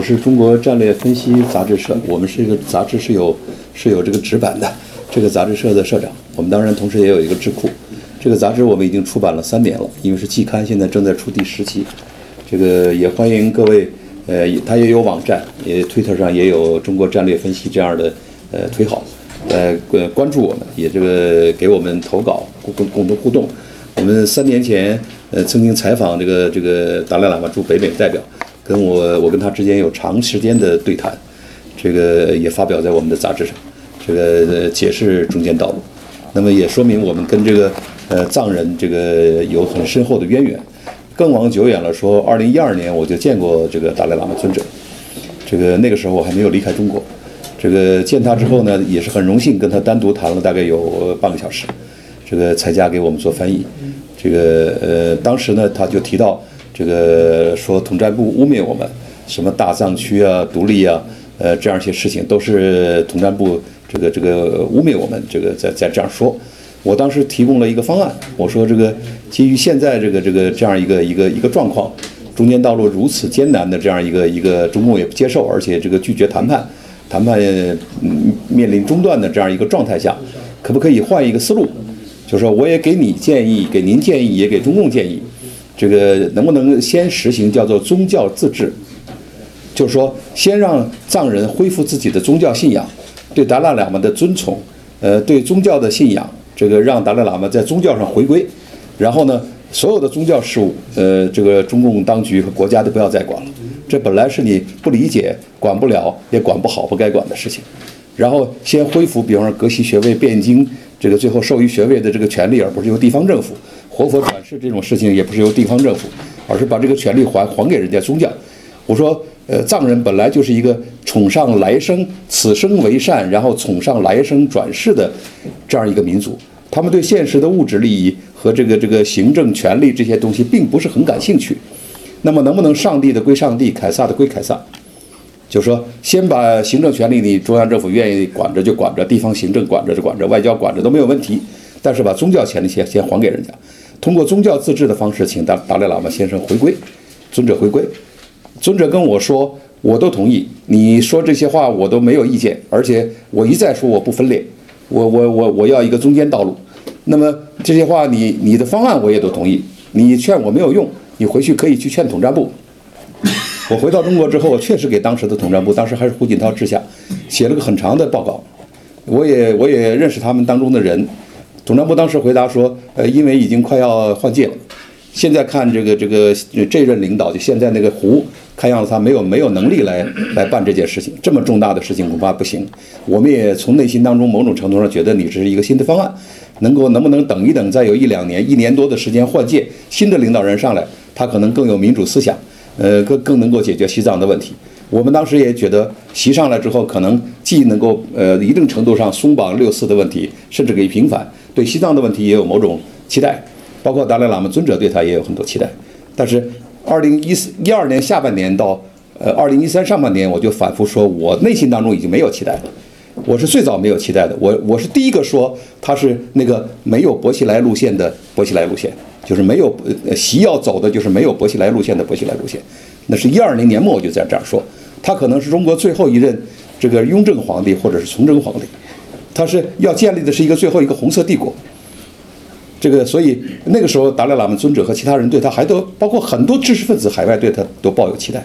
我是中国战略分析杂志社，我们是一个杂志是有是有这个纸版的，这个杂志社的社长。我们当然同时也有一个智库，这个杂志我们已经出版了三年了，因为是季刊，现在正在出第十期。这个也欢迎各位，呃，它也有网站，也推特上也有中国战略分析这样的呃推好，呃关关注我们，也这个给我们投稿共共同互动。我们三年前呃曾经采访这个这个达赖喇嘛驻北美代表。跟我，我跟他之间有长时间的对谈，这个也发表在我们的杂志上，这个解释中间道路，那么也说明我们跟这个呃藏人这个有很深厚的渊源。更往久远了说，二零一二年我就见过这个达赖喇嘛尊者，这个那个时候我还没有离开中国，这个见他之后呢，也是很荣幸跟他单独谈了大概有半个小时，这个才加给我们做翻译，这个呃当时呢他就提到。这个说统战部污蔑我们，什么大藏区啊、独立啊，呃，这样一些事情都是统战部这个这个污蔑我们，这个在在这样说。我当时提供了一个方案，我说这个基于现在这个这个这样一个一个一个状况，中间道路如此艰难的这样一个一个中共也不接受，而且这个拒绝谈判，谈判面临中断的这样一个状态下，可不可以换一个思路？就是说我也给你建议，给您建议，也给中共建议。这个能不能先实行叫做宗教自治？就是说，先让藏人恢复自己的宗教信仰，对达赖喇嘛的尊崇，呃，对宗教的信仰，这个让达赖喇嘛在宗教上回归。然后呢，所有的宗教事务，呃，这个中共当局和国家都不要再管了。这本来是你不理解、管不了、也管不好、不该管的事情。然后先恢复，比方说格西学位、辩经，这个最后授予学位的这个权利，而不是由地方政府。活佛转世这种事情也不是由地方政府，而是把这个权利还还给人家宗教。我说，呃，藏人本来就是一个崇尚来生，此生为善，然后崇尚来生转世的这样一个民族。他们对现实的物质利益和这个这个行政权力这些东西并不是很感兴趣。那么，能不能上帝的归上帝，凯撒的归凯撒？就说，先把行政权力，你中央政府愿意管着就管着，地方行政管着就管着，外交管着都没有问题。但是把宗教钱的先先还给人家。通过宗教自治的方式，请达达赖喇嘛先生回归，尊者回归。尊者跟我说，我都同意。你说这些话，我都没有意见。而且我一再说我不分裂，我我我我要一个中间道路。那么这些话，你你的方案我也都同意。你劝我没有用，你回去可以去劝统战部。我回到中国之后，我确实给当时的统战部，当时还是胡锦涛治下，写了个很长的报告。我也我也认识他们当中的人。统战部当时回答说：“呃，因为已经快要换届了，现在看这个这个这任领导，就现在那个胡，看样子他没有没有能力来来办这件事情，这么重大的事情恐怕不行。我们也从内心当中某种程度上觉得你这是一个新的方案，能够能不能等一等，再有一两年、一年多的时间换届，新的领导人上来，他可能更有民主思想，呃，更更能够解决西藏的问题。”我们当时也觉得，习上来之后，可能既能够呃一定程度上松绑六四的问题，甚至可以平反，对西藏的问题也有某种期待，包括达赖喇嘛尊者对他也有很多期待。但是，二零一四一二年下半年到呃二零一三上半年，我就反复说，我内心当中已经没有期待了。我是最早没有期待的，我我是第一个说他是那个没有薄熙来路线的薄熙来路线，就是没有习要走的就是没有薄熙来路线的薄熙来路线。那是一二年年末我就在这样说。他可能是中国最后一任这个雍正皇帝，或者是崇祯皇帝，他是要建立的是一个最后一个红色帝国。这个，所以那个时候达赖喇嘛尊者和其他人对他还都包括很多知识分子海外对他都抱有期待。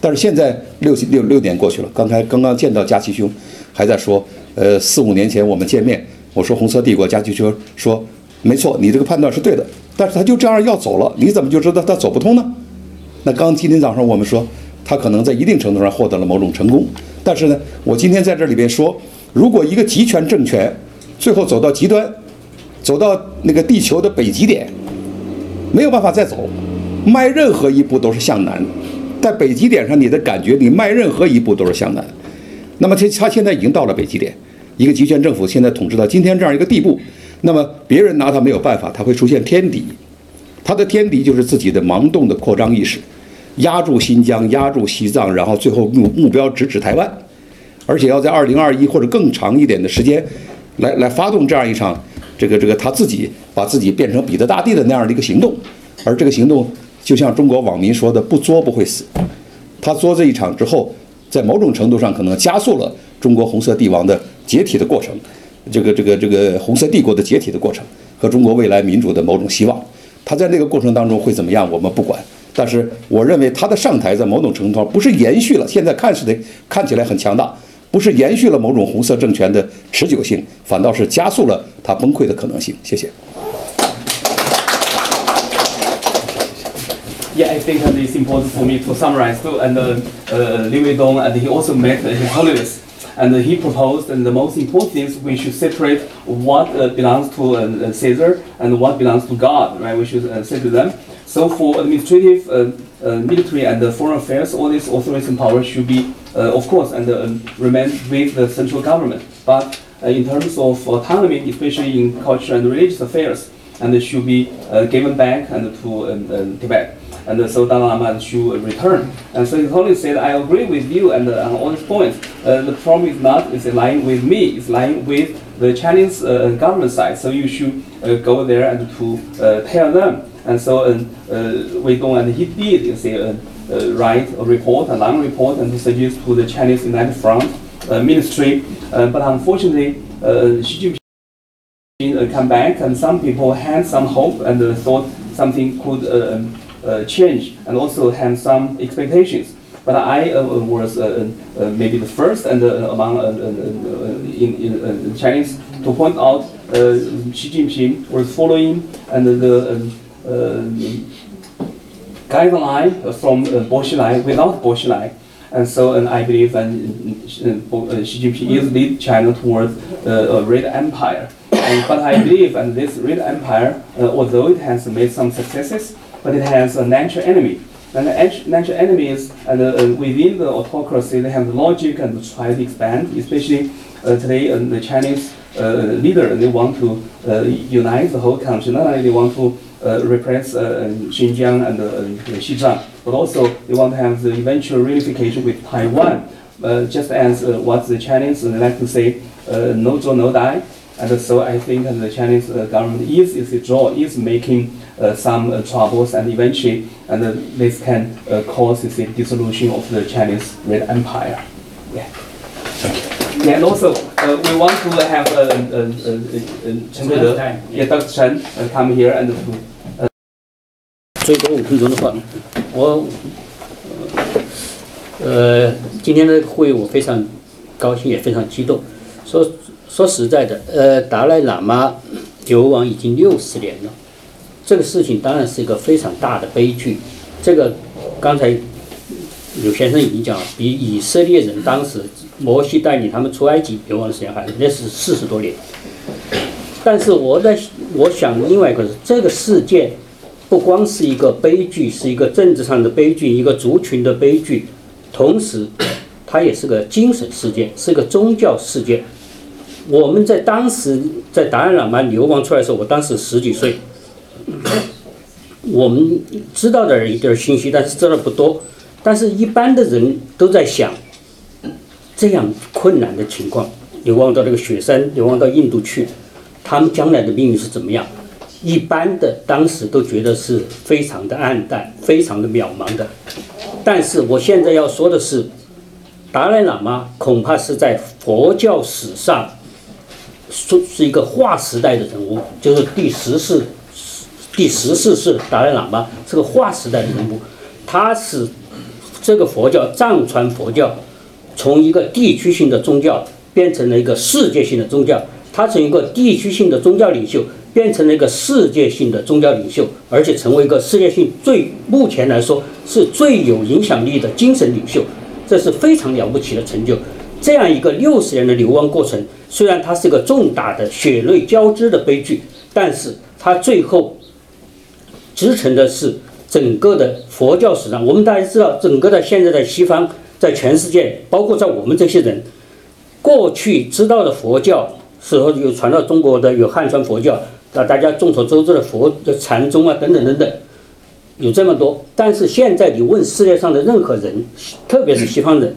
但是现在六六六年过去了，刚才刚刚见到佳琪兄，还在说，呃，四五年前我们见面，我说红色帝国，佳琪兄说，没错，你这个判断是对的，但是他就这样要走了，你怎么就知道他走不通呢？那刚今天早上我们说。他可能在一定程度上获得了某种成功，但是呢，我今天在这里边说，如果一个集权政权最后走到极端，走到那个地球的北极点，没有办法再走，迈任何一步都是向南，在北极点上你的感觉，你迈任何一步都是向南。那么他他现在已经到了北极点，一个集权政府现在统治到今天这样一个地步，那么别人拿他没有办法，他会出现天敌，他的天敌就是自己的盲动的扩张意识。压住新疆，压住西藏，然后最后目目标直指台湾，而且要在二零二一或者更长一点的时间，来来发动这样一场这个这个他自己把自己变成彼得大帝的那样的一个行动，而这个行动就像中国网民说的，不作不会死。他作这一场之后，在某种程度上可能加速了中国红色帝王的解体的过程，这个这个这个红色帝国的解体的过程和中国未来民主的某种希望。他在那个过程当中会怎么样，我们不管。但是我认为他的上台在某种程度上不是延续了，现在看似的看起来很强大，不是延续了某种红色政权的持久性，反倒是加速了他崩溃的可能性。谢谢。Yeah, I think uh, it's important for me to summarize too. And uh, uh, Liu Weidong, and he also met His Holiness, and he proposed, and the most important thing is we should separate what uh, belongs to uh, Caesar and what belongs to God. Right? We should uh, separate them. So for administrative, uh, uh, military, and foreign affairs, all these authorities and powers should be, uh, of course, and remain with the central government. But in terms of autonomy, especially in culture and religious affairs, and should be given back and to um, um, Tibet. And so Dalai Lama should return. And so His Holiness said, I agree with you and uh, on all these points. Uh, the problem is not it's lying with me, it's lying with the Chinese uh, government side. So you should go there and to tell them. And so um, uh, Wei Dong and he did you see, uh, uh, write a report, a long report, and suggest to the Chinese United Front uh, ministry. But unfortunately, Xi Jinping come back, and some people had some hope and thought something could change, and also have some expectations. But I uh, was uh, uh, maybe the first and uh, among uh, uh, uh, in, in uh, Chinese to point out uh, Xi Jinping was following and the um, uh, guideline from uh, Bo Xilai without Bo Xilai. And so and I believe that uh, uh, Xi Jinping is lead China towards uh, a red empire. And, but I believe and this red empire, uh, although it has made some successes, but it has a natural enemy. And the natural enemies and uh, uh, within the autocracy, they have the logic and try to expand, especially uh, today uh, the Chinese uh, leader, they want to uh, unite the whole country. Not only they want to repress Xinjiang and Xizang, but also they want to have the eventual reunification with Taiwan. Just as what the Chinese like to say, no draw, no die. And so I think uh, the Chinese uh, government is, is draw, is making uh, some uh, troubles and eventually and uh, this can uh, cause the dissolution of the Chinese Red Empire. Yeah. Yeah, and also uh, we want to have uh, uh, uh, uh, Chen Guide, yeah, Dr. Chen uh, come here and to 最多五分钟的话，我呃今天的会议我非常高兴，也非常激动。说 说实在的，呃，达赖喇嘛流亡已经六十年了，这个事情当然是一个非常大的悲剧。这个刚才柳先生已经讲了，比以色列人当时摩西带领他们出埃及流亡的时间还那是四十多年。但是我在我想另外一个是这个事件。不光是一个悲剧，是一个政治上的悲剧，一个族群的悲剧，同时，它也是个精神事件，是个宗教事件。我们在当时在达赖喇嘛流亡出来的时候，我当时十几岁，我们知道的一点信息，但是知道不多。但是一般的人都在想，这样困难的情况，流亡到这个雪山，流亡到印度去，他们将来的命运是怎么样？一般的当时都觉得是非常的暗淡，非常的渺茫的。但是我现在要说的是，达赖喇嘛恐怕是在佛教史上，是是一个划时代的人物，就是第十世，第十世是达赖喇嘛是个划时代的人物，他是这个佛教藏传佛教从一个地区性的宗教变成了一个世界性的宗教，他从一个地区性的宗教领袖。变成了一个世界性的宗教领袖，而且成为一个世界性最目前来说是最有影响力的精神领袖，这是非常了不起的成就。这样一个六十年的流亡过程，虽然它是个重大的血泪交织的悲剧，但是它最后支撑的是整个的佛教史上。我们大家知道，整个的现在的西方，在全世界，包括在我们这些人过去知道的佛教，时候有传到中国的有汉传佛教。那大家众所周知的佛的禅宗啊，等等等等，有这么多。但是现在你问世界上的任何人，特别是西方人，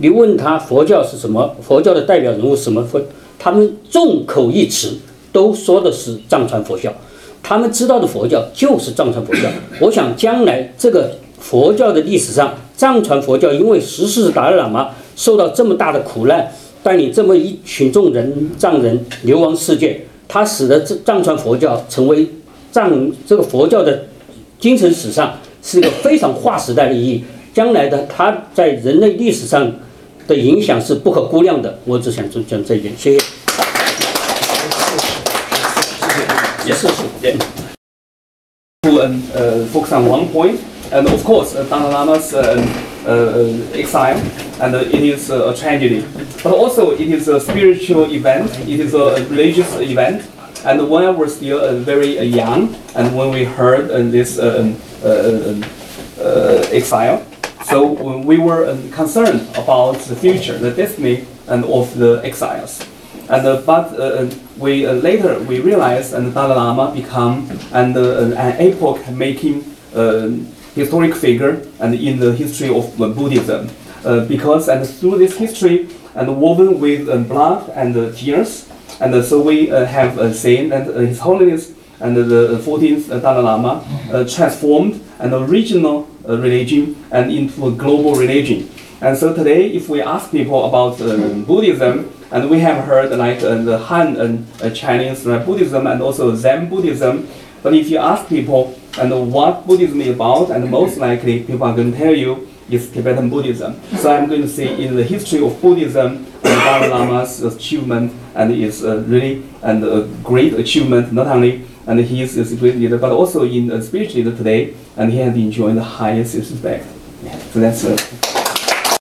你问他佛教是什么，佛教的代表人物什么佛，他们众口一词都说的是藏传佛教，他们知道的佛教就是藏传佛教。我想将来这个佛教的历史上，藏传佛教因为十世达赖喇嘛受到这么大的苦难，带领这么一群众人藏人流亡世界，他使得这藏传佛教成为藏这个佛教的精神史上是一个非常划时代的意义。将来的它在人类历史上的影响是不可估量的。我只想就讲这一点，谢谢。Yes. Yeah. To um, uh, focus on one point, and of course, uh, Dalai Lama's uh, uh, exile, and uh, it is uh, a tragedy. But also, it is a spiritual event. It is a religious event. And when I was still uh, very uh, young, and when we heard uh, this uh, um, uh, um, uh, exile, so we were um, concerned about the future, the destiny, and of the exiles. And uh, but uh, we uh, later we realized and Dalai Lama become and uh, an epoch-making uh, historic figure and in the history of uh, Buddhism, uh, because and through this history and woven with uh, blood and uh, tears, and uh, so we uh, have uh, seen uh, His Holiness and the 14th Dalai Lama uh, transformed an original uh, religion and into a global religion. And so today, if we ask people about uh, Buddhism, and we have heard like uh, the Han and uh, Chinese uh, Buddhism and also Zen Buddhism, but if you ask people and what Buddhism is about, and most likely people are going to tell you is Tibetan Buddhism. So I'm going to say in the history of Buddhism, the Dalai Lama's achievement and is uh, really and a great achievement not only and he is a great leader, but also in a spiritual leader today, and he has enjoyed the highest respect. Yeah, so that's uh,